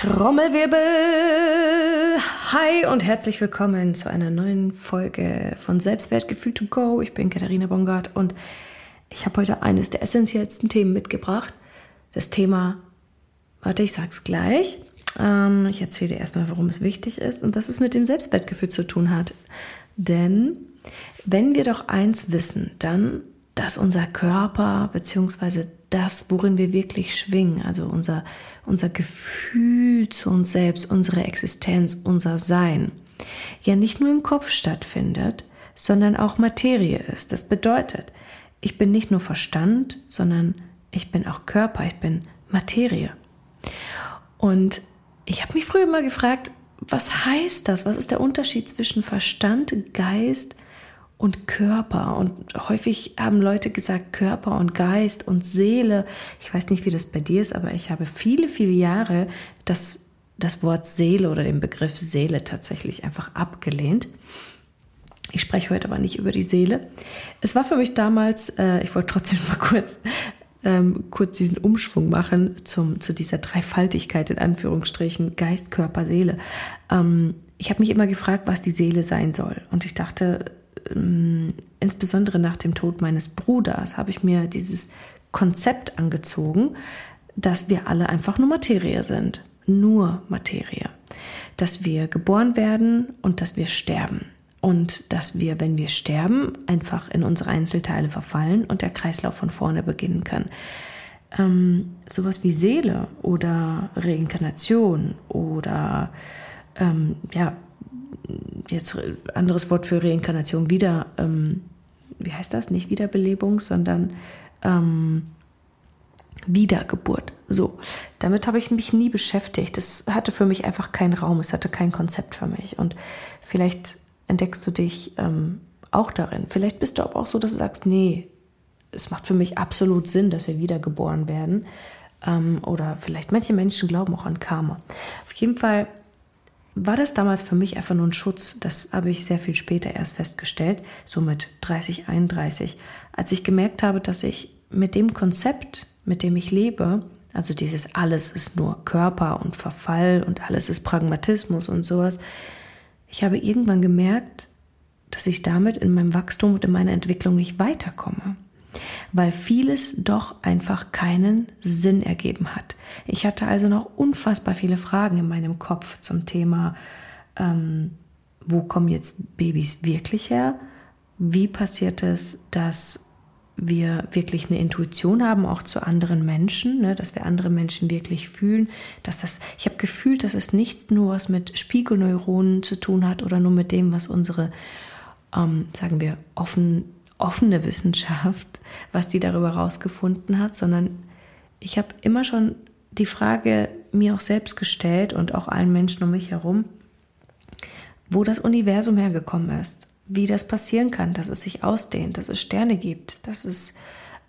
Trommelwirbel! Hi und herzlich willkommen zu einer neuen Folge von Selbstwertgefühl to go. Ich bin Katharina Bongard und ich habe heute eines der essentiellsten Themen mitgebracht. Das Thema, warte, ich sag's gleich. Ähm, ich erzähle dir erstmal, warum es wichtig ist und was es mit dem Selbstwertgefühl zu tun hat. Denn wenn wir doch eins wissen, dann, dass unser Körper bzw. das, worin wir wirklich schwingen, also unser, unser Gefühl zu uns selbst, unsere Existenz, unser Sein, ja nicht nur im Kopf stattfindet, sondern auch Materie ist. Das bedeutet, ich bin nicht nur Verstand, sondern ich bin auch Körper, ich bin Materie. Und ich habe mich früher immer gefragt, was heißt das? Was ist der Unterschied zwischen Verstand, Geist und Körper? Und häufig haben Leute gesagt Körper und Geist und Seele. Ich weiß nicht, wie das bei dir ist, aber ich habe viele, viele Jahre das, das Wort Seele oder den Begriff Seele tatsächlich einfach abgelehnt. Ich spreche heute aber nicht über die Seele. Es war für mich damals, äh, ich wollte trotzdem mal kurz ähm, kurz diesen Umschwung machen zum, zu dieser Dreifaltigkeit in Anführungsstrichen, Geist, Körper, Seele. Ähm, ich habe mich immer gefragt, was die Seele sein soll. Und ich dachte, ähm, insbesondere nach dem Tod meines Bruders, habe ich mir dieses Konzept angezogen, dass wir alle einfach nur Materie sind. Nur Materie. Dass wir geboren werden und dass wir sterben und dass wir, wenn wir sterben, einfach in unsere Einzelteile verfallen und der Kreislauf von vorne beginnen kann. Ähm, sowas wie Seele oder Reinkarnation oder ähm, ja, jetzt anderes Wort für Reinkarnation, wieder, ähm, wie heißt das? Nicht Wiederbelebung, sondern ähm, Wiedergeburt. So, damit habe ich mich nie beschäftigt. Das hatte für mich einfach keinen Raum, es hatte kein Konzept für mich. Und vielleicht entdeckst du dich ähm, auch darin. Vielleicht bist du aber auch so, dass du sagst, nee, es macht für mich absolut Sinn, dass wir wiedergeboren werden. Ähm, oder vielleicht manche Menschen glauben auch an Karma. Auf jeden Fall war das damals für mich einfach nur ein Schutz. Das habe ich sehr viel später erst festgestellt, so mit 30, 31, als ich gemerkt habe, dass ich mit dem Konzept, mit dem ich lebe, also dieses alles ist nur Körper und Verfall und alles ist Pragmatismus und sowas, ich habe irgendwann gemerkt, dass ich damit in meinem Wachstum und in meiner Entwicklung nicht weiterkomme, weil vieles doch einfach keinen Sinn ergeben hat. Ich hatte also noch unfassbar viele Fragen in meinem Kopf zum Thema, ähm, wo kommen jetzt Babys wirklich her? Wie passiert es, dass wir wirklich eine Intuition haben, auch zu anderen Menschen, ne, dass wir andere Menschen wirklich fühlen, dass das, ich habe gefühlt, dass es nicht nur was mit Spiegelneuronen zu tun hat oder nur mit dem, was unsere, ähm, sagen wir, offen, offene Wissenschaft, was die darüber rausgefunden hat, sondern ich habe immer schon die Frage mir auch selbst gestellt und auch allen Menschen um mich herum, wo das Universum hergekommen ist wie das passieren kann, dass es sich ausdehnt, dass es Sterne gibt, dass es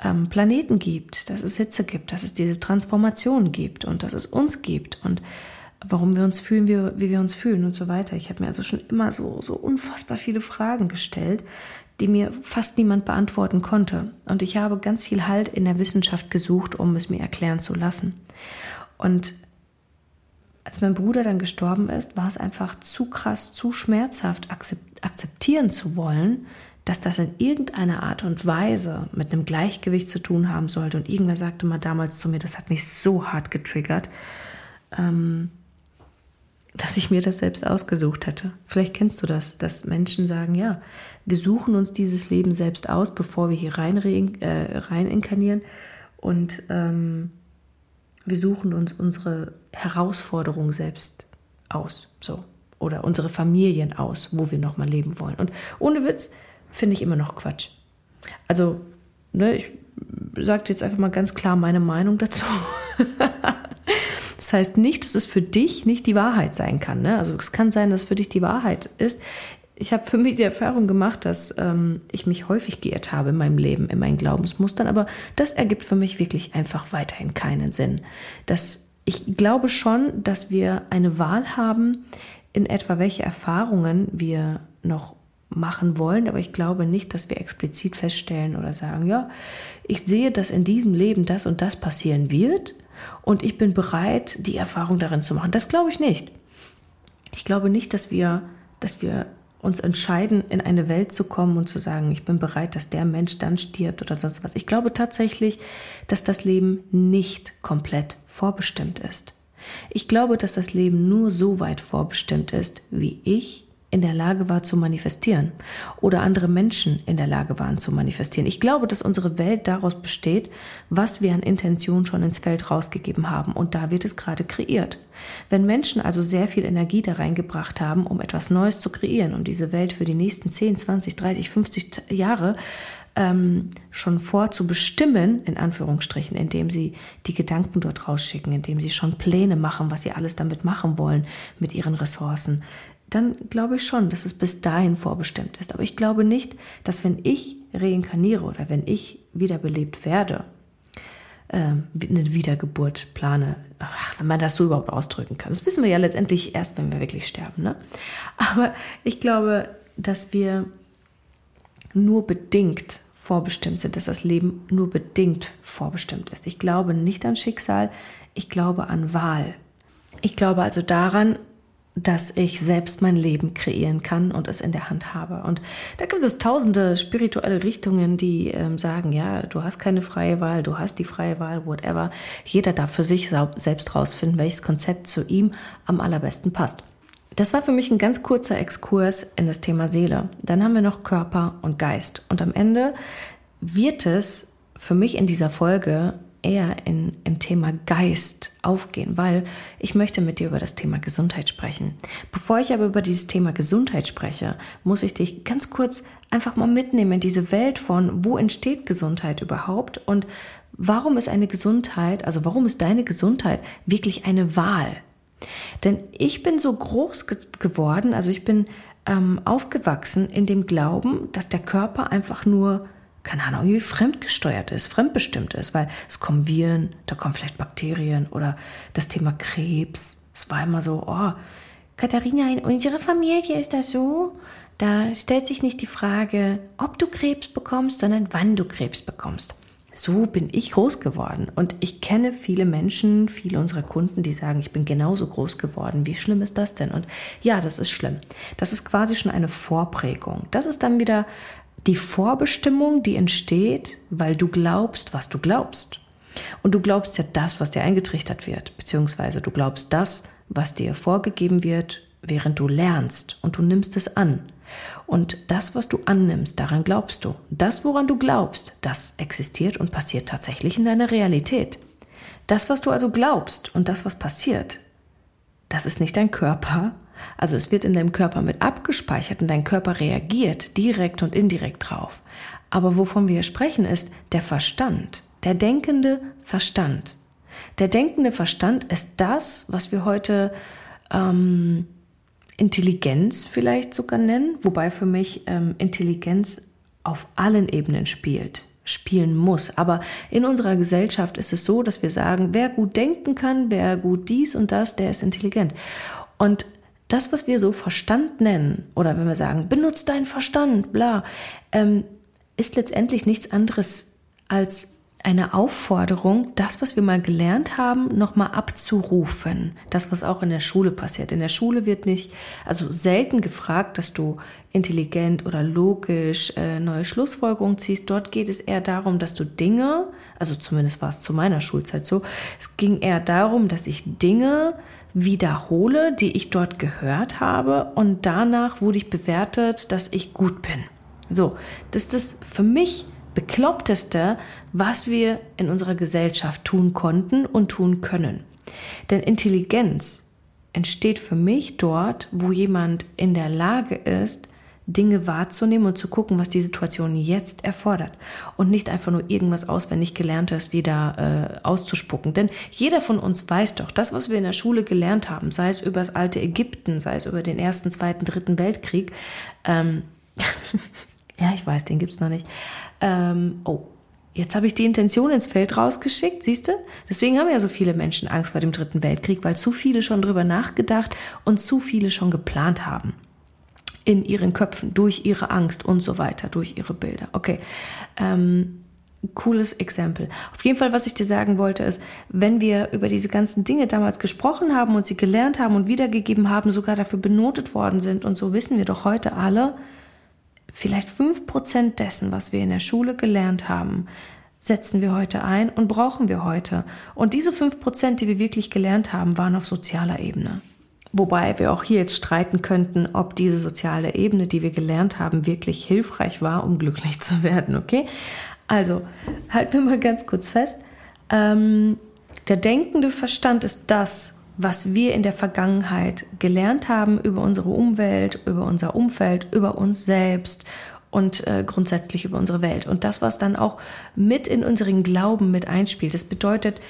ähm, Planeten gibt, dass es Hitze gibt, dass es diese Transformation gibt und dass es uns gibt und warum wir uns fühlen, wie, wie wir uns fühlen und so weiter. Ich habe mir also schon immer so, so unfassbar viele Fragen gestellt, die mir fast niemand beantworten konnte. Und ich habe ganz viel Halt in der Wissenschaft gesucht, um es mir erklären zu lassen. Und als mein Bruder dann gestorben ist, war es einfach zu krass, zu schmerzhaft akzeptieren zu wollen, dass das in irgendeiner Art und Weise mit einem Gleichgewicht zu tun haben sollte. Und irgendwer sagte mal damals zu mir, das hat mich so hart getriggert, ähm, dass ich mir das selbst ausgesucht hätte. Vielleicht kennst du das, dass Menschen sagen, ja, wir suchen uns dieses Leben selbst aus, bevor wir hier rein, äh, rein inkarnieren. Und ähm, wir suchen uns unsere Herausforderung selbst aus, so oder unsere Familien aus, wo wir noch mal leben wollen. Und ohne Witz finde ich immer noch Quatsch. Also, ne, ich sage jetzt einfach mal ganz klar meine Meinung dazu. das heißt nicht, dass es für dich nicht die Wahrheit sein kann. Ne? Also es kann sein, dass für dich die Wahrheit ist ich habe für mich die Erfahrung gemacht, dass ähm, ich mich häufig geirrt habe in meinem Leben, in meinen Glaubensmustern, aber das ergibt für mich wirklich einfach weiterhin keinen Sinn. Das, ich glaube schon, dass wir eine Wahl haben, in etwa welche Erfahrungen wir noch machen wollen, aber ich glaube nicht, dass wir explizit feststellen oder sagen, ja, ich sehe, dass in diesem Leben das und das passieren wird und ich bin bereit, die Erfahrung darin zu machen. Das glaube ich nicht. Ich glaube nicht, dass wir, dass wir uns entscheiden, in eine Welt zu kommen und zu sagen, ich bin bereit, dass der Mensch dann stirbt oder sonst was. Ich glaube tatsächlich, dass das Leben nicht komplett vorbestimmt ist. Ich glaube, dass das Leben nur so weit vorbestimmt ist, wie ich in der Lage war zu manifestieren oder andere Menschen in der Lage waren zu manifestieren. Ich glaube, dass unsere Welt daraus besteht, was wir an Intention schon ins Feld rausgegeben haben und da wird es gerade kreiert. Wenn Menschen also sehr viel Energie da reingebracht haben, um etwas Neues zu kreieren, um diese Welt für die nächsten 10, 20, 30, 50 Jahre ähm, schon vorzubestimmen, in Anführungsstrichen, indem sie die Gedanken dort rausschicken, indem sie schon Pläne machen, was sie alles damit machen wollen mit ihren Ressourcen, dann glaube ich schon, dass es bis dahin vorbestimmt ist. Aber ich glaube nicht, dass wenn ich reinkarniere oder wenn ich wiederbelebt werde, äh, eine Wiedergeburt plane, ach, wenn man das so überhaupt ausdrücken kann. Das wissen wir ja letztendlich erst, wenn wir wirklich sterben. Ne? Aber ich glaube, dass wir nur bedingt vorbestimmt sind, dass das Leben nur bedingt vorbestimmt ist. Ich glaube nicht an Schicksal, ich glaube an Wahl. Ich glaube also daran, dass ich selbst mein Leben kreieren kann und es in der Hand habe. Und da gibt es tausende spirituelle Richtungen, die ähm, sagen, ja, du hast keine freie Wahl, du hast die freie Wahl, whatever. Jeder darf für sich selbst rausfinden, welches Konzept zu ihm am allerbesten passt. Das war für mich ein ganz kurzer Exkurs in das Thema Seele. Dann haben wir noch Körper und Geist. Und am Ende wird es für mich in dieser Folge eher in, im Thema Geist aufgehen, weil ich möchte mit dir über das Thema Gesundheit sprechen. Bevor ich aber über dieses Thema Gesundheit spreche, muss ich dich ganz kurz einfach mal mitnehmen in diese Welt von, wo entsteht Gesundheit überhaupt und warum ist eine Gesundheit, also warum ist deine Gesundheit wirklich eine Wahl? Denn ich bin so groß ge geworden, also ich bin ähm, aufgewachsen in dem Glauben, dass der Körper einfach nur keine Ahnung, irgendwie fremdgesteuert ist, fremdbestimmt ist, weil es kommen Viren, da kommen vielleicht Bakterien oder das Thema Krebs. Es war immer so, oh, Katharina, in unserer Familie ist das so, da stellt sich nicht die Frage, ob du Krebs bekommst, sondern wann du Krebs bekommst. So bin ich groß geworden. Und ich kenne viele Menschen, viele unserer Kunden, die sagen, ich bin genauso groß geworden. Wie schlimm ist das denn? Und ja, das ist schlimm. Das ist quasi schon eine Vorprägung. Das ist dann wieder die Vorbestimmung, die entsteht, weil du glaubst, was du glaubst. Und du glaubst ja das, was dir eingetrichtert wird, beziehungsweise du glaubst das, was dir vorgegeben wird, während du lernst und du nimmst es an. Und das, was du annimmst, daran glaubst du. Das, woran du glaubst, das existiert und passiert tatsächlich in deiner Realität. Das, was du also glaubst und das, was passiert, das ist nicht dein Körper, also es wird in deinem Körper mit abgespeichert und dein Körper reagiert direkt und indirekt drauf. Aber wovon wir sprechen ist der Verstand, der denkende Verstand. Der denkende Verstand ist das, was wir heute ähm, Intelligenz vielleicht sogar nennen, wobei für mich ähm, Intelligenz auf allen Ebenen spielt spielen muss. Aber in unserer Gesellschaft ist es so, dass wir sagen, wer gut denken kann, wer gut dies und das, der ist intelligent. Und das, was wir so Verstand nennen, oder wenn wir sagen, benutzt deinen Verstand, bla, ähm, ist letztendlich nichts anderes als eine Aufforderung, das, was wir mal gelernt haben, nochmal abzurufen. Das, was auch in der Schule passiert. In der Schule wird nicht, also selten gefragt, dass du intelligent oder logisch äh, neue Schlussfolgerungen ziehst. Dort geht es eher darum, dass du Dinge, also zumindest war es zu meiner Schulzeit so, es ging eher darum, dass ich Dinge wiederhole, die ich dort gehört habe und danach wurde ich bewertet, dass ich gut bin. So, das ist das für mich bekloppteste, was wir in unserer Gesellschaft tun konnten und tun können. Denn Intelligenz entsteht für mich dort, wo jemand in der Lage ist, Dinge wahrzunehmen und zu gucken, was die Situation jetzt erfordert. Und nicht einfach nur irgendwas auswendig gelerntes wieder äh, auszuspucken. Denn jeder von uns weiß doch, das, was wir in der Schule gelernt haben, sei es über das alte Ägypten, sei es über den ersten, zweiten, dritten Weltkrieg, ähm, ja, ich weiß, den gibt es noch nicht. Ähm, oh, Jetzt habe ich die Intention ins Feld rausgeschickt, siehst du? Deswegen haben ja so viele Menschen Angst vor dem Dritten Weltkrieg, weil zu viele schon drüber nachgedacht und zu viele schon geplant haben in ihren Köpfen, durch ihre Angst und so weiter, durch ihre Bilder. Okay. Ähm, cooles Exempel. Auf jeden Fall, was ich dir sagen wollte, ist, wenn wir über diese ganzen Dinge damals gesprochen haben und sie gelernt haben und wiedergegeben haben, sogar dafür benotet worden sind und so wissen wir doch heute alle, vielleicht fünf Prozent dessen, was wir in der Schule gelernt haben, setzen wir heute ein und brauchen wir heute. Und diese fünf Prozent, die wir wirklich gelernt haben, waren auf sozialer Ebene. Wobei wir auch hier jetzt streiten könnten, ob diese soziale Ebene, die wir gelernt haben, wirklich hilfreich war, um glücklich zu werden, okay? Also, halten wir mal ganz kurz fest. Ähm, der denkende Verstand ist das, was wir in der Vergangenheit gelernt haben über unsere Umwelt, über unser Umfeld, über uns selbst und äh, grundsätzlich über unsere Welt. Und das, was dann auch mit in unseren Glauben mit einspielt. Das bedeutet,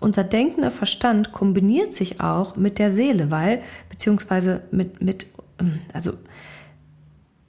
unser denkender Verstand kombiniert sich auch mit der Seele, weil, beziehungsweise mit, mit ähm, also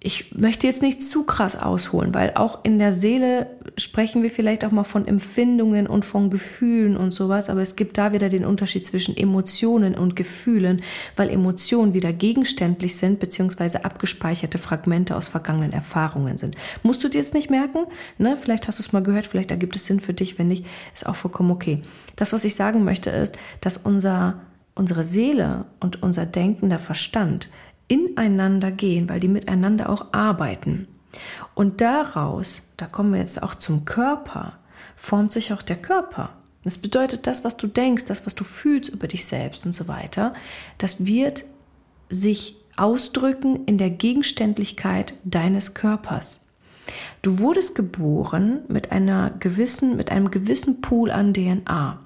ich möchte jetzt nicht zu krass ausholen, weil auch in der Seele sprechen wir vielleicht auch mal von Empfindungen und von Gefühlen und sowas, aber es gibt da wieder den Unterschied zwischen Emotionen und Gefühlen, weil Emotionen wieder gegenständlich sind, beziehungsweise abgespeicherte Fragmente aus vergangenen Erfahrungen sind. Musst du dir jetzt nicht merken, ne? Vielleicht hast du es mal gehört, vielleicht ergibt es Sinn für dich, wenn nicht, ist auch vollkommen okay. Das, was ich sagen möchte, ist, dass unser, unsere Seele und unser denkender Verstand ineinander gehen, weil die miteinander auch arbeiten. Und daraus, da kommen wir jetzt auch zum Körper, formt sich auch der Körper. Das bedeutet, das, was du denkst, das, was du fühlst über dich selbst und so weiter, das wird sich ausdrücken in der Gegenständlichkeit deines Körpers. Du wurdest geboren mit einer gewissen, mit einem gewissen Pool an DNA.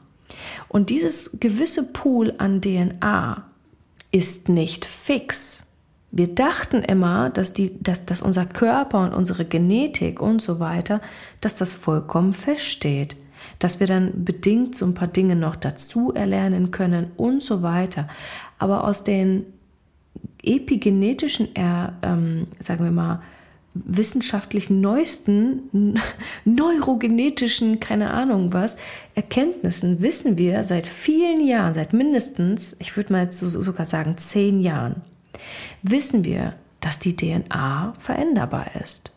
Und dieses gewisse Pool an DNA ist nicht fix. Wir dachten immer, dass, die, dass, dass unser Körper und unsere Genetik und so weiter, dass das vollkommen feststeht. Dass wir dann bedingt so ein paar Dinge noch dazu erlernen können und so weiter. Aber aus den epigenetischen, ähm, sagen wir mal, wissenschaftlichen neuesten neurogenetischen, keine Ahnung was, Erkenntnissen wissen wir seit vielen Jahren, seit mindestens, ich würde mal jetzt so, sogar sagen, zehn Jahren, wissen wir, dass die DNA veränderbar ist.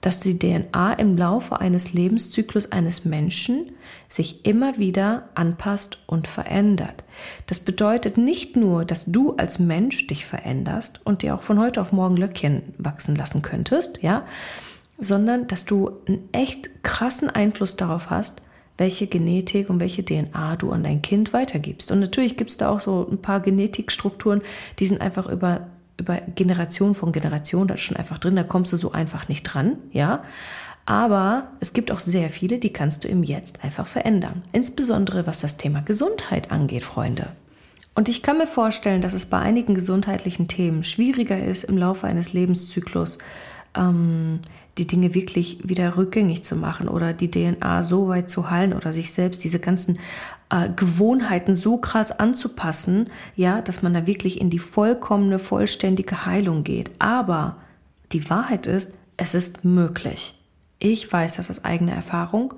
Dass die DNA im Laufe eines Lebenszyklus eines Menschen sich immer wieder anpasst und verändert. Das bedeutet nicht nur, dass du als Mensch dich veränderst und dir auch von heute auf morgen Löckchen wachsen lassen könntest, ja, sondern dass du einen echt krassen Einfluss darauf hast, welche Genetik und welche DNA du an dein Kind weitergibst. Und natürlich gibt es da auch so ein paar Genetikstrukturen, die sind einfach über, über Generation von Generation, da ist schon einfach drin, da kommst du so einfach nicht dran, ja. Aber es gibt auch sehr viele, die kannst du im Jetzt einfach verändern. Insbesondere was das Thema Gesundheit angeht, Freunde. Und ich kann mir vorstellen, dass es bei einigen gesundheitlichen Themen schwieriger ist, im Laufe eines Lebenszyklus ähm, die Dinge wirklich wieder rückgängig zu machen oder die DNA so weit zu heilen oder sich selbst diese ganzen äh, Gewohnheiten so krass anzupassen, ja, dass man da wirklich in die vollkommene, vollständige Heilung geht. Aber die Wahrheit ist, es ist möglich. Ich weiß das aus eigener Erfahrung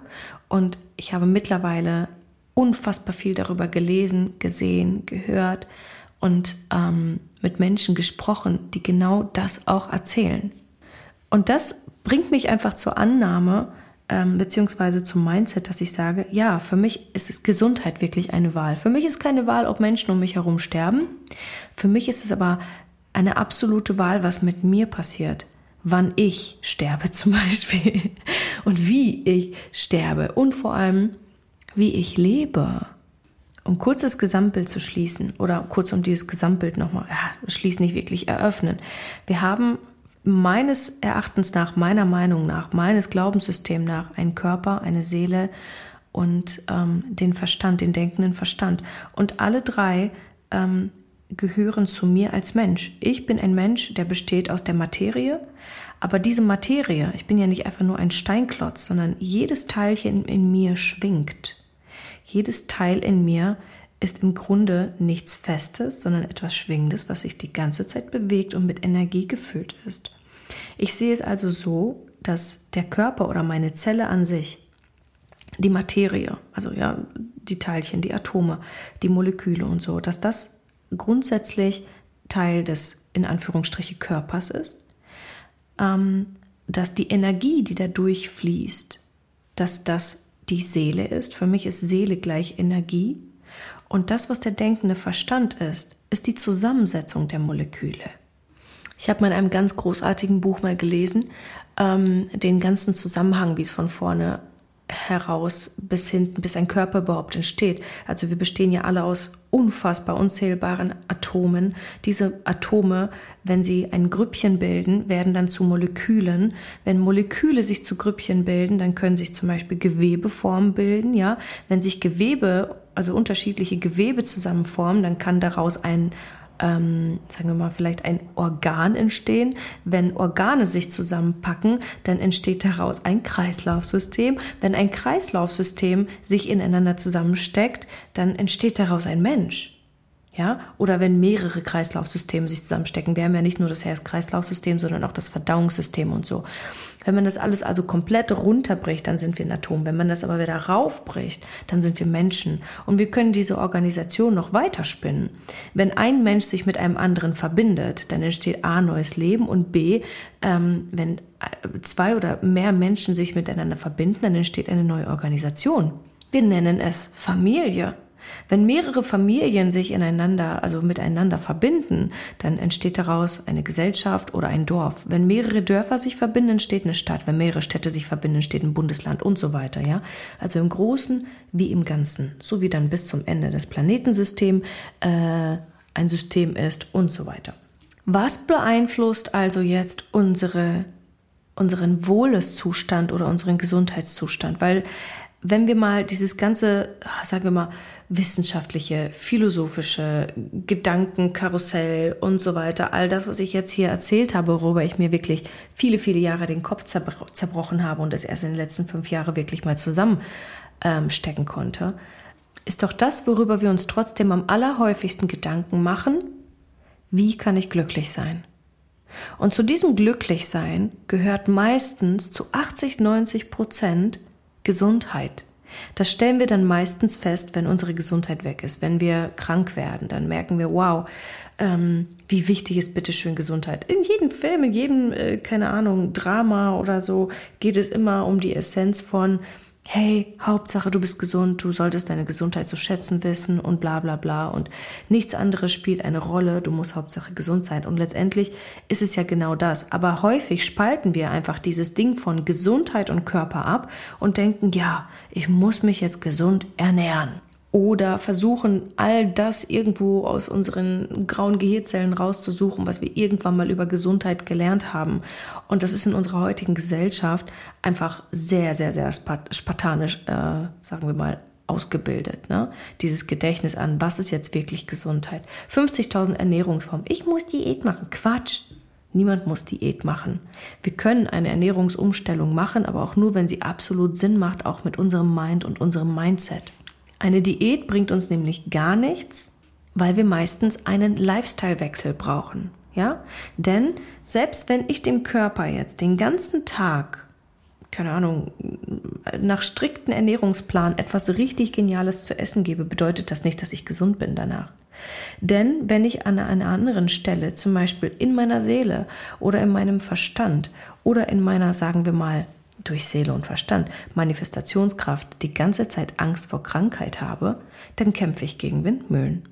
und ich habe mittlerweile unfassbar viel darüber gelesen, gesehen, gehört und ähm, mit Menschen gesprochen, die genau das auch erzählen. Und das bringt mich einfach zur Annahme, ähm, beziehungsweise zum Mindset, dass ich sage, ja, für mich ist Gesundheit wirklich eine Wahl. Für mich ist keine Wahl, ob Menschen um mich herum sterben. Für mich ist es aber eine absolute Wahl, was mit mir passiert. Wann ich sterbe zum Beispiel. Und wie ich sterbe. Und vor allem, wie ich lebe. Um kurzes Gesamtbild zu schließen oder kurz um dieses Gesamtbild nochmal, ja, schließen nicht wirklich eröffnen. Wir haben meines Erachtens nach, meiner Meinung nach, meines Glaubenssystems nach einen Körper, eine Seele und ähm, den Verstand, den denkenden Verstand. Und alle drei ähm, gehören zu mir als Mensch. Ich bin ein Mensch, der besteht aus der Materie, aber diese Materie, ich bin ja nicht einfach nur ein Steinklotz, sondern jedes Teilchen in mir schwingt. Jedes Teil in mir ist im Grunde nichts Festes, sondern etwas Schwingendes, was sich die ganze Zeit bewegt und mit Energie gefüllt ist. Ich sehe es also so, dass der Körper oder meine Zelle an sich, die Materie, also ja, die Teilchen, die Atome, die Moleküle und so, dass das grundsätzlich Teil des in Anführungsstriche Körpers ist, ähm, dass die Energie, die da durchfließt, dass das die Seele ist. Für mich ist Seele gleich Energie. Und das, was der denkende Verstand ist, ist die Zusammensetzung der Moleküle. Ich habe mal in einem ganz großartigen Buch mal gelesen, ähm, den ganzen Zusammenhang, wie es von vorne heraus bis hinten, bis ein Körper überhaupt entsteht. Also wir bestehen ja alle aus unfassbar unzählbaren Atomen. Diese Atome, wenn sie ein Grüppchen bilden, werden dann zu Molekülen. Wenn Moleküle sich zu Grüppchen bilden, dann können sich zum Beispiel Gewebeformen bilden. Ja, wenn sich Gewebe, also unterschiedliche Gewebe zusammenformen, dann kann daraus ein ähm, sagen wir mal, vielleicht ein Organ entstehen. Wenn Organe sich zusammenpacken, dann entsteht daraus ein Kreislaufsystem. Wenn ein Kreislaufsystem sich ineinander zusammensteckt, dann entsteht daraus ein Mensch. Ja? Oder wenn mehrere Kreislaufsysteme sich zusammenstecken. Wir haben ja nicht nur das Herz-Kreislaufsystem, sondern auch das Verdauungssystem und so. Wenn man das alles also komplett runterbricht, dann sind wir ein Atom. Wenn man das aber wieder raufbricht, dann sind wir Menschen. Und wir können diese Organisation noch weiterspinnen. Wenn ein Mensch sich mit einem anderen verbindet, dann entsteht A, neues Leben und B, ähm, wenn äh, zwei oder mehr Menschen sich miteinander verbinden, dann entsteht eine neue Organisation. Wir nennen es Familie. Wenn mehrere Familien sich ineinander, also miteinander verbinden, dann entsteht daraus eine Gesellschaft oder ein Dorf. Wenn mehrere Dörfer sich verbinden, entsteht eine Stadt. Wenn mehrere Städte sich verbinden, entsteht ein Bundesland und so weiter, ja. Also im Großen wie im Ganzen. So wie dann bis zum Ende des Planetensystems äh, ein System ist und so weiter. Was beeinflusst also jetzt unsere, unseren Wohleszustand oder unseren Gesundheitszustand? Weil wenn wir mal dieses ganze, sagen wir mal, wissenschaftliche, philosophische Gedankenkarussell und so weiter, all das, was ich jetzt hier erzählt habe, worüber ich mir wirklich viele, viele Jahre den Kopf zerbro zerbrochen habe und es erst in den letzten fünf Jahren wirklich mal zusammenstecken ähm, konnte, ist doch das, worüber wir uns trotzdem am allerhäufigsten Gedanken machen, wie kann ich glücklich sein? Und zu diesem Glücklichsein gehört meistens zu 80, 90 Prozent Gesundheit. Das stellen wir dann meistens fest, wenn unsere Gesundheit weg ist, wenn wir krank werden. Dann merken wir, wow, ähm, wie wichtig ist bitteschön Gesundheit. In jedem Film, in jedem, äh, keine Ahnung, Drama oder so geht es immer um die Essenz von, hey, Hauptsache du bist gesund, du solltest deine Gesundheit zu schätzen wissen und bla bla bla. Und nichts anderes spielt eine Rolle, du musst Hauptsache gesund sein. Und letztendlich ist es ja genau das. Aber häufig spalten wir einfach dieses Ding von Gesundheit und Körper ab und denken, ja, ich muss mich jetzt gesund ernähren oder versuchen, all das irgendwo aus unseren grauen Gehirnzellen rauszusuchen, was wir irgendwann mal über Gesundheit gelernt haben. Und das ist in unserer heutigen Gesellschaft einfach sehr, sehr, sehr spartanisch, äh, sagen wir mal, ausgebildet. Ne? Dieses Gedächtnis an, was ist jetzt wirklich Gesundheit? 50.000 Ernährungsformen. Ich muss Diät machen. Quatsch. Niemand muss Diät machen. Wir können eine Ernährungsumstellung machen, aber auch nur, wenn sie absolut Sinn macht, auch mit unserem Mind und unserem Mindset. Eine Diät bringt uns nämlich gar nichts, weil wir meistens einen Lifestyle-Wechsel brauchen. Ja? Denn selbst wenn ich dem Körper jetzt den ganzen Tag, keine Ahnung, nach strikten Ernährungsplan etwas richtig Geniales zu essen gebe, bedeutet das nicht, dass ich gesund bin danach. Denn wenn ich an einer anderen Stelle, zum Beispiel in meiner Seele oder in meinem Verstand oder in meiner, sagen wir mal, durch Seele und Verstand Manifestationskraft die ganze Zeit Angst vor Krankheit habe, dann kämpfe ich gegen Windmühlen.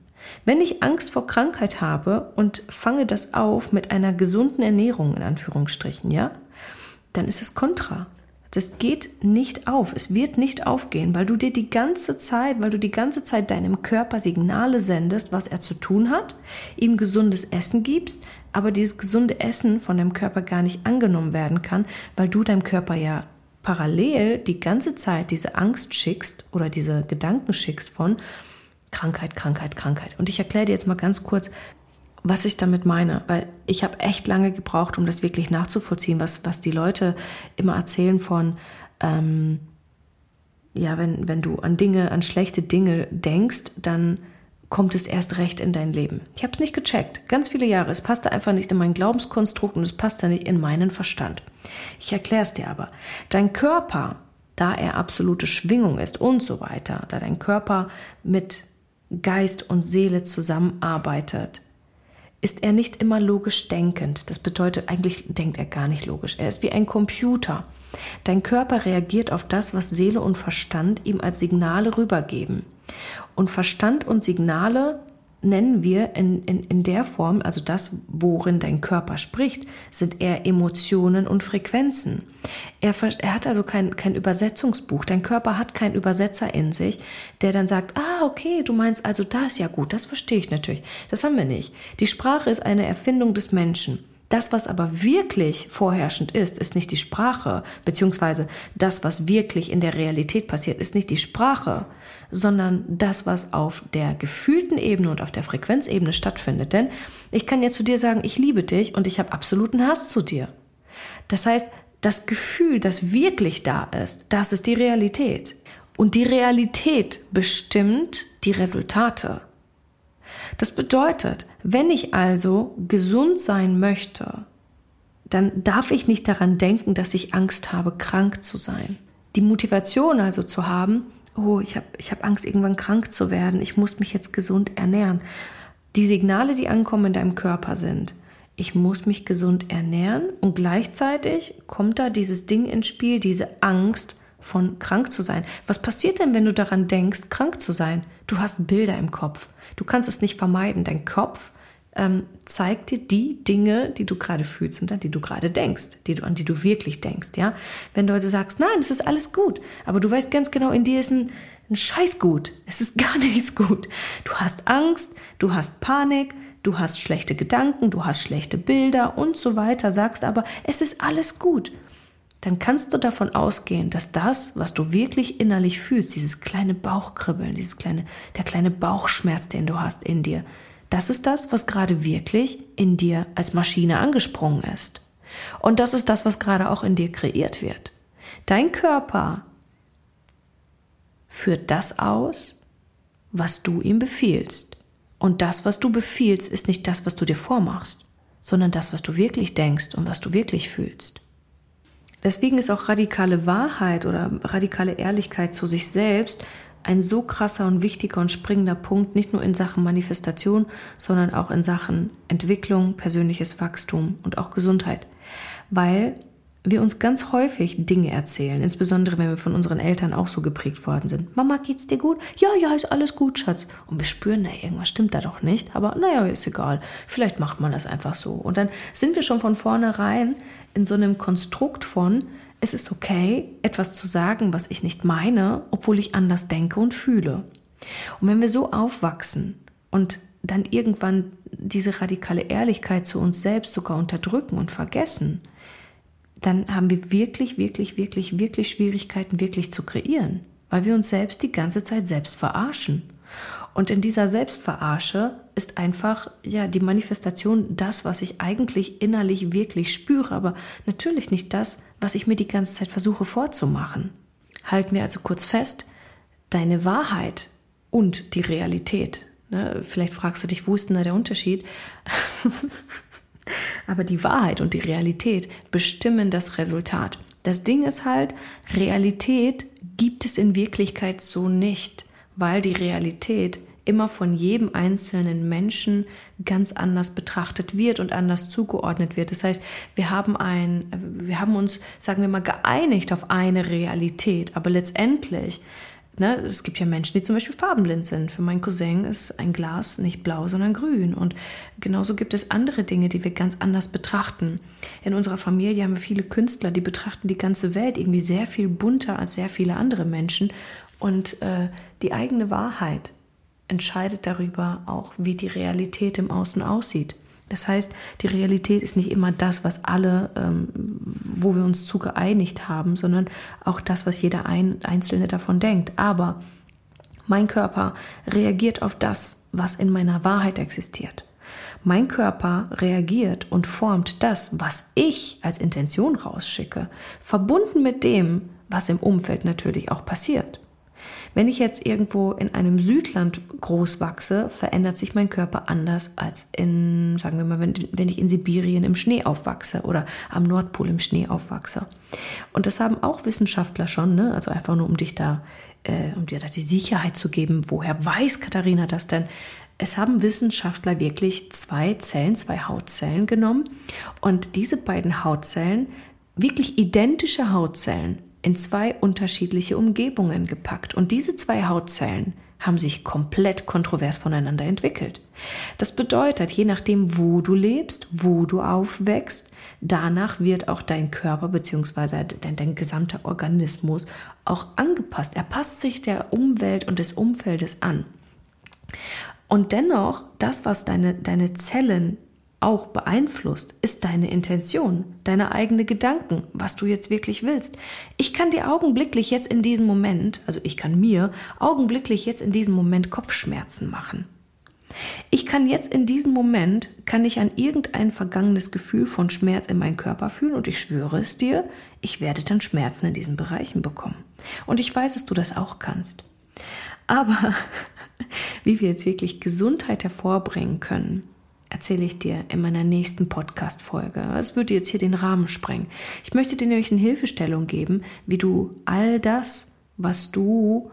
Wenn ich Angst vor Krankheit habe und fange das auf mit einer gesunden Ernährung in Anführungsstrichen, ja, dann ist es kontra. Das geht nicht auf. Es wird nicht aufgehen, weil du dir die ganze Zeit, weil du die ganze Zeit deinem Körper Signale sendest, was er zu tun hat, ihm gesundes Essen gibst, aber dieses gesunde Essen von deinem Körper gar nicht angenommen werden kann, weil du deinem Körper ja parallel die ganze Zeit diese Angst schickst oder diese Gedanken schickst von Krankheit, Krankheit, Krankheit. Und ich erkläre dir jetzt mal ganz kurz, was ich damit meine, weil ich habe echt lange gebraucht, um das wirklich nachzuvollziehen, was, was die Leute immer erzählen von, ähm, ja, wenn, wenn du an Dinge, an schlechte Dinge denkst, dann kommt es erst recht in dein Leben. Ich habe es nicht gecheckt, ganz viele Jahre. Es passte einfach nicht in mein Glaubenskonstrukt und es passte nicht in meinen Verstand. Ich erkläre es dir aber. Dein Körper, da er absolute Schwingung ist und so weiter, da dein Körper mit Geist und Seele zusammenarbeitet, ist er nicht immer logisch denkend. Das bedeutet, eigentlich denkt er gar nicht logisch. Er ist wie ein Computer. Dein Körper reagiert auf das, was Seele und Verstand ihm als Signale rübergeben. Und Verstand und Signale nennen wir in, in, in der Form, also das, worin dein Körper spricht, sind eher Emotionen und Frequenzen. Er, er hat also kein, kein Übersetzungsbuch. Dein Körper hat keinen Übersetzer in sich, der dann sagt, ah, okay, du meinst also das, ja gut, das verstehe ich natürlich. Das haben wir nicht. Die Sprache ist eine Erfindung des Menschen. Das, was aber wirklich vorherrschend ist, ist nicht die Sprache, beziehungsweise das, was wirklich in der Realität passiert, ist nicht die Sprache, sondern das, was auf der gefühlten Ebene und auf der Frequenzebene stattfindet. Denn ich kann jetzt zu dir sagen, ich liebe dich und ich habe absoluten Hass zu dir. Das heißt, das Gefühl, das wirklich da ist, das ist die Realität. Und die Realität bestimmt die Resultate. Das bedeutet, wenn ich also gesund sein möchte, dann darf ich nicht daran denken, dass ich Angst habe, krank zu sein. Die Motivation also zu haben, oh, ich habe ich hab Angst, irgendwann krank zu werden, ich muss mich jetzt gesund ernähren. Die Signale, die ankommen in deinem Körper sind, ich muss mich gesund ernähren und gleichzeitig kommt da dieses Ding ins Spiel, diese Angst von krank zu sein. Was passiert denn, wenn du daran denkst, krank zu sein? Du hast Bilder im Kopf. Du kannst es nicht vermeiden. Dein Kopf ähm, zeigt dir die Dinge, die du gerade fühlst und an die du gerade denkst, die du, an die du wirklich denkst. Ja? Wenn du also sagst, nein, es ist alles gut, aber du weißt ganz genau, in dir ist ein, ein Scheiß gut. Es ist gar nichts gut. Du hast Angst, du hast Panik, du hast schlechte Gedanken, du hast schlechte Bilder und so weiter, sagst aber, es ist alles gut dann kannst du davon ausgehen, dass das, was du wirklich innerlich fühlst, dieses kleine Bauchkribbeln, dieses kleine, der kleine Bauchschmerz, den du hast in dir, das ist das, was gerade wirklich in dir als Maschine angesprungen ist. Und das ist das, was gerade auch in dir kreiert wird. Dein Körper führt das aus, was du ihm befiehlst. Und das, was du befiehlst, ist nicht das, was du dir vormachst, sondern das, was du wirklich denkst und was du wirklich fühlst. Deswegen ist auch radikale Wahrheit oder radikale Ehrlichkeit zu sich selbst ein so krasser und wichtiger und springender Punkt, nicht nur in Sachen Manifestation, sondern auch in Sachen Entwicklung, persönliches Wachstum und auch Gesundheit. Weil wir uns ganz häufig Dinge erzählen, insbesondere wenn wir von unseren Eltern auch so geprägt worden sind. Mama, geht's dir gut? Ja, ja, ist alles gut, Schatz. Und wir spüren, na, irgendwas stimmt da doch nicht, aber naja, ist egal. Vielleicht macht man das einfach so. Und dann sind wir schon von vornherein in so einem Konstrukt von, es ist okay, etwas zu sagen, was ich nicht meine, obwohl ich anders denke und fühle. Und wenn wir so aufwachsen und dann irgendwann diese radikale Ehrlichkeit zu uns selbst sogar unterdrücken und vergessen, dann haben wir wirklich, wirklich, wirklich, wirklich Schwierigkeiten, wirklich zu kreieren, weil wir uns selbst die ganze Zeit selbst verarschen. Und in dieser Selbstverarsche ist einfach ja die Manifestation das, was ich eigentlich innerlich wirklich spüre, aber natürlich nicht das, was ich mir die ganze Zeit versuche vorzumachen. Halten wir also kurz fest, deine Wahrheit und die Realität. Ne? Vielleicht fragst du dich, wo ist denn da der Unterschied? aber die Wahrheit und die Realität bestimmen das Resultat. Das Ding ist halt, Realität gibt es in Wirklichkeit so nicht weil die Realität immer von jedem einzelnen Menschen ganz anders betrachtet wird und anders zugeordnet wird. Das heißt, wir haben ein, wir haben uns, sagen wir mal, geeinigt auf eine Realität, aber letztendlich Ne, es gibt ja Menschen, die zum Beispiel farbenblind sind. Für meinen Cousin ist ein Glas nicht blau, sondern grün. Und genauso gibt es andere Dinge, die wir ganz anders betrachten. In unserer Familie haben wir viele Künstler, die betrachten die ganze Welt irgendwie sehr viel bunter als sehr viele andere Menschen. Und äh, die eigene Wahrheit entscheidet darüber auch, wie die Realität im Außen aussieht. Das heißt, die Realität ist nicht immer das, was alle, ähm, wo wir uns zu geeinigt haben, sondern auch das, was jeder ein, Einzelne davon denkt. Aber mein Körper reagiert auf das, was in meiner Wahrheit existiert. Mein Körper reagiert und formt das, was ich als Intention rausschicke, verbunden mit dem, was im Umfeld natürlich auch passiert. Wenn ich jetzt irgendwo in einem Südland groß wachse, verändert sich mein Körper anders als in, sagen wir mal, wenn, wenn ich in Sibirien im Schnee aufwachse oder am Nordpol im Schnee aufwachse. Und das haben auch Wissenschaftler schon, ne? also einfach nur um dich da, äh, um dir da die Sicherheit zu geben. Woher weiß Katharina das denn? Es haben Wissenschaftler wirklich zwei Zellen, zwei Hautzellen genommen und diese beiden Hautzellen, wirklich identische Hautzellen, in zwei unterschiedliche Umgebungen gepackt. Und diese zwei Hautzellen haben sich komplett kontrovers voneinander entwickelt. Das bedeutet, je nachdem, wo du lebst, wo du aufwächst, danach wird auch dein Körper bzw. Dein, dein gesamter Organismus auch angepasst. Er passt sich der Umwelt und des Umfeldes an. Und dennoch, das, was deine, deine Zellen auch beeinflusst, ist deine Intention, deine eigene Gedanken, was du jetzt wirklich willst. Ich kann dir augenblicklich jetzt in diesem Moment, also ich kann mir augenblicklich jetzt in diesem Moment Kopfschmerzen machen. Ich kann jetzt in diesem Moment, kann ich an irgendein vergangenes Gefühl von Schmerz in meinem Körper fühlen und ich schwöre es dir, ich werde dann Schmerzen in diesen Bereichen bekommen. Und ich weiß, dass du das auch kannst. Aber wie wir jetzt wirklich Gesundheit hervorbringen können, erzähle ich dir in meiner nächsten Podcast-Folge. Es würde jetzt hier den Rahmen sprengen. Ich möchte dir nämlich eine Hilfestellung geben, wie du all das, was du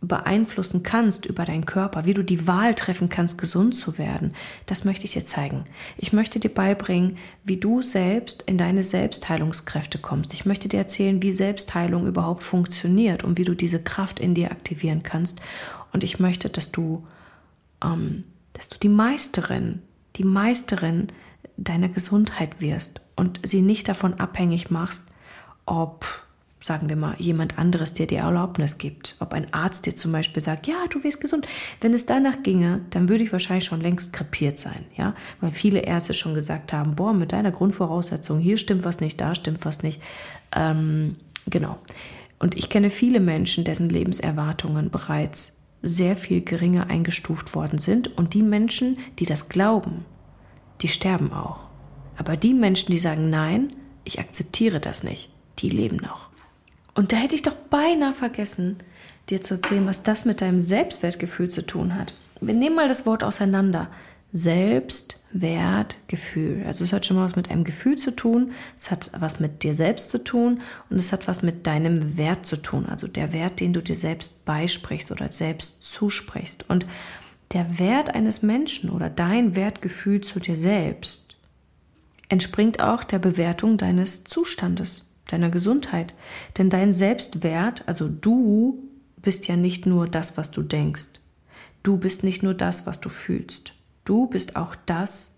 beeinflussen kannst über deinen Körper, wie du die Wahl treffen kannst, gesund zu werden, das möchte ich dir zeigen. Ich möchte dir beibringen, wie du selbst in deine Selbstheilungskräfte kommst. Ich möchte dir erzählen, wie Selbstheilung überhaupt funktioniert und wie du diese Kraft in dir aktivieren kannst. Und ich möchte, dass du, ähm, dass du die Meisterin die Meisterin deiner Gesundheit wirst und sie nicht davon abhängig machst, ob, sagen wir mal, jemand anderes dir die Erlaubnis gibt. Ob ein Arzt dir zum Beispiel sagt, ja, du wirst gesund. Wenn es danach ginge, dann würde ich wahrscheinlich schon längst krepiert sein, ja, weil viele Ärzte schon gesagt haben, boah, mit deiner Grundvoraussetzung, hier stimmt was nicht, da stimmt was nicht. Ähm, genau. Und ich kenne viele Menschen, dessen Lebenserwartungen bereits sehr viel geringer eingestuft worden sind. Und die Menschen, die das glauben, die sterben auch. Aber die Menschen, die sagen, nein, ich akzeptiere das nicht, die leben noch. Und da hätte ich doch beinahe vergessen, dir zu erzählen, was das mit deinem Selbstwertgefühl zu tun hat. Wir nehmen mal das Wort auseinander. Selbstwertgefühl. Also es hat schon mal was mit einem Gefühl zu tun, es hat was mit dir selbst zu tun und es hat was mit deinem Wert zu tun, also der Wert, den du dir selbst beisprichst oder selbst zusprichst. Und der Wert eines Menschen oder dein Wertgefühl zu dir selbst entspringt auch der Bewertung deines Zustandes, deiner Gesundheit. Denn dein Selbstwert, also du bist ja nicht nur das, was du denkst. Du bist nicht nur das, was du fühlst. Du bist auch das,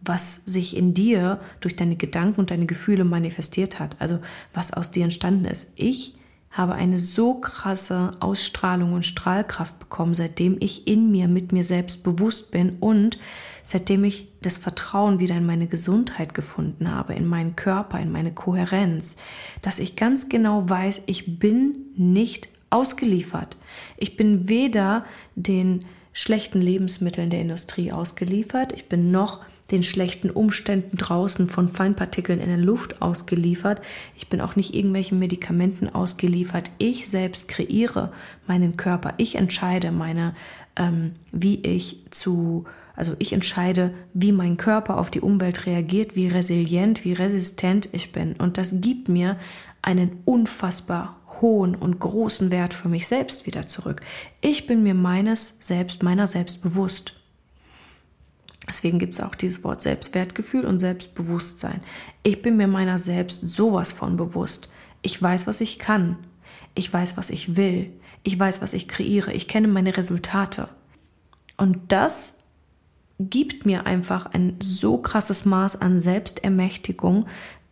was sich in dir durch deine Gedanken und deine Gefühle manifestiert hat, also was aus dir entstanden ist. Ich habe eine so krasse Ausstrahlung und Strahlkraft bekommen, seitdem ich in mir mit mir selbst bewusst bin und seitdem ich das Vertrauen wieder in meine Gesundheit gefunden habe, in meinen Körper, in meine Kohärenz, dass ich ganz genau weiß, ich bin nicht ausgeliefert. Ich bin weder den schlechten Lebensmitteln der Industrie ausgeliefert. Ich bin noch den schlechten Umständen draußen von Feinpartikeln in der Luft ausgeliefert. Ich bin auch nicht irgendwelchen Medikamenten ausgeliefert. Ich selbst kreiere meinen Körper. Ich entscheide meine, ähm, wie ich zu, also ich entscheide, wie mein Körper auf die Umwelt reagiert, wie resilient, wie resistent ich bin. Und das gibt mir einen unfassbar hohen und großen Wert für mich selbst wieder zurück. Ich bin mir meines selbst, meiner selbst bewusst. Deswegen gibt es auch dieses Wort Selbstwertgefühl und Selbstbewusstsein. Ich bin mir meiner selbst sowas von bewusst. Ich weiß, was ich kann. Ich weiß, was ich will. Ich weiß, was ich kreiere. Ich kenne meine Resultate. Und das gibt mir einfach ein so krasses Maß an Selbstermächtigung,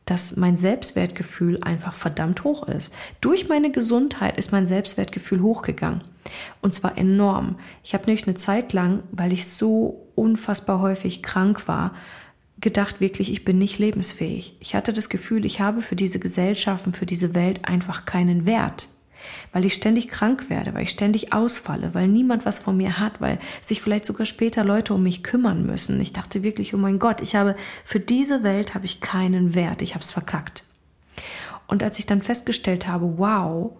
dass mein Selbstwertgefühl einfach verdammt hoch ist. Durch meine Gesundheit ist mein Selbstwertgefühl hochgegangen. Und zwar enorm. Ich habe nämlich eine Zeit lang, weil ich so unfassbar häufig krank war, gedacht wirklich, ich bin nicht lebensfähig. Ich hatte das Gefühl, ich habe für diese Gesellschaften, für diese Welt einfach keinen Wert weil ich ständig krank werde, weil ich ständig ausfalle, weil niemand was von mir hat, weil sich vielleicht sogar später Leute um mich kümmern müssen. Ich dachte wirklich, oh mein Gott, ich habe für diese Welt habe ich keinen Wert, ich habe es verkackt. Und als ich dann festgestellt habe, wow,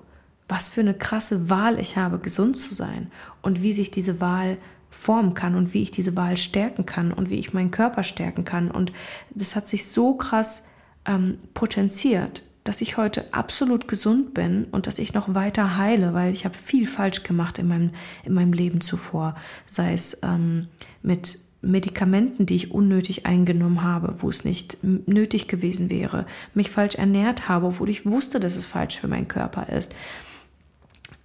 was für eine krasse Wahl ich habe, gesund zu sein und wie sich diese Wahl formen kann und wie ich diese Wahl stärken kann und wie ich meinen Körper stärken kann. Und das hat sich so krass ähm, potenziert dass ich heute absolut gesund bin und dass ich noch weiter heile, weil ich habe viel falsch gemacht in meinem, in meinem Leben zuvor. Sei es ähm, mit Medikamenten, die ich unnötig eingenommen habe, wo es nicht nötig gewesen wäre, mich falsch ernährt habe, obwohl ich wusste, dass es falsch für meinen Körper ist.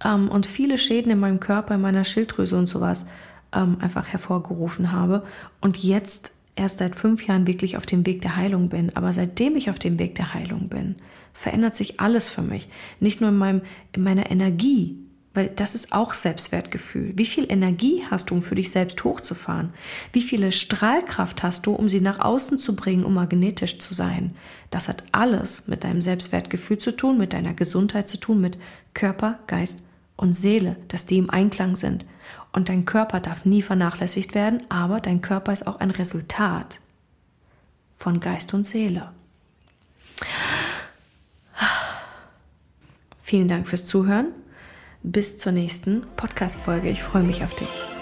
Ähm, und viele Schäden in meinem Körper, in meiner Schilddrüse und sowas ähm, einfach hervorgerufen habe. Und jetzt erst seit fünf Jahren wirklich auf dem Weg der Heilung bin. Aber seitdem ich auf dem Weg der Heilung bin, verändert sich alles für mich. Nicht nur in, meinem, in meiner Energie, weil das ist auch Selbstwertgefühl. Wie viel Energie hast du, um für dich selbst hochzufahren? Wie viele Strahlkraft hast du, um sie nach außen zu bringen, um magnetisch zu sein? Das hat alles mit deinem Selbstwertgefühl zu tun, mit deiner Gesundheit zu tun, mit Körper, Geist und Seele, dass die im Einklang sind. Und dein Körper darf nie vernachlässigt werden, aber dein Körper ist auch ein Resultat von Geist und Seele. Vielen Dank fürs Zuhören. Bis zur nächsten Podcast-Folge. Ich freue mich auf dich.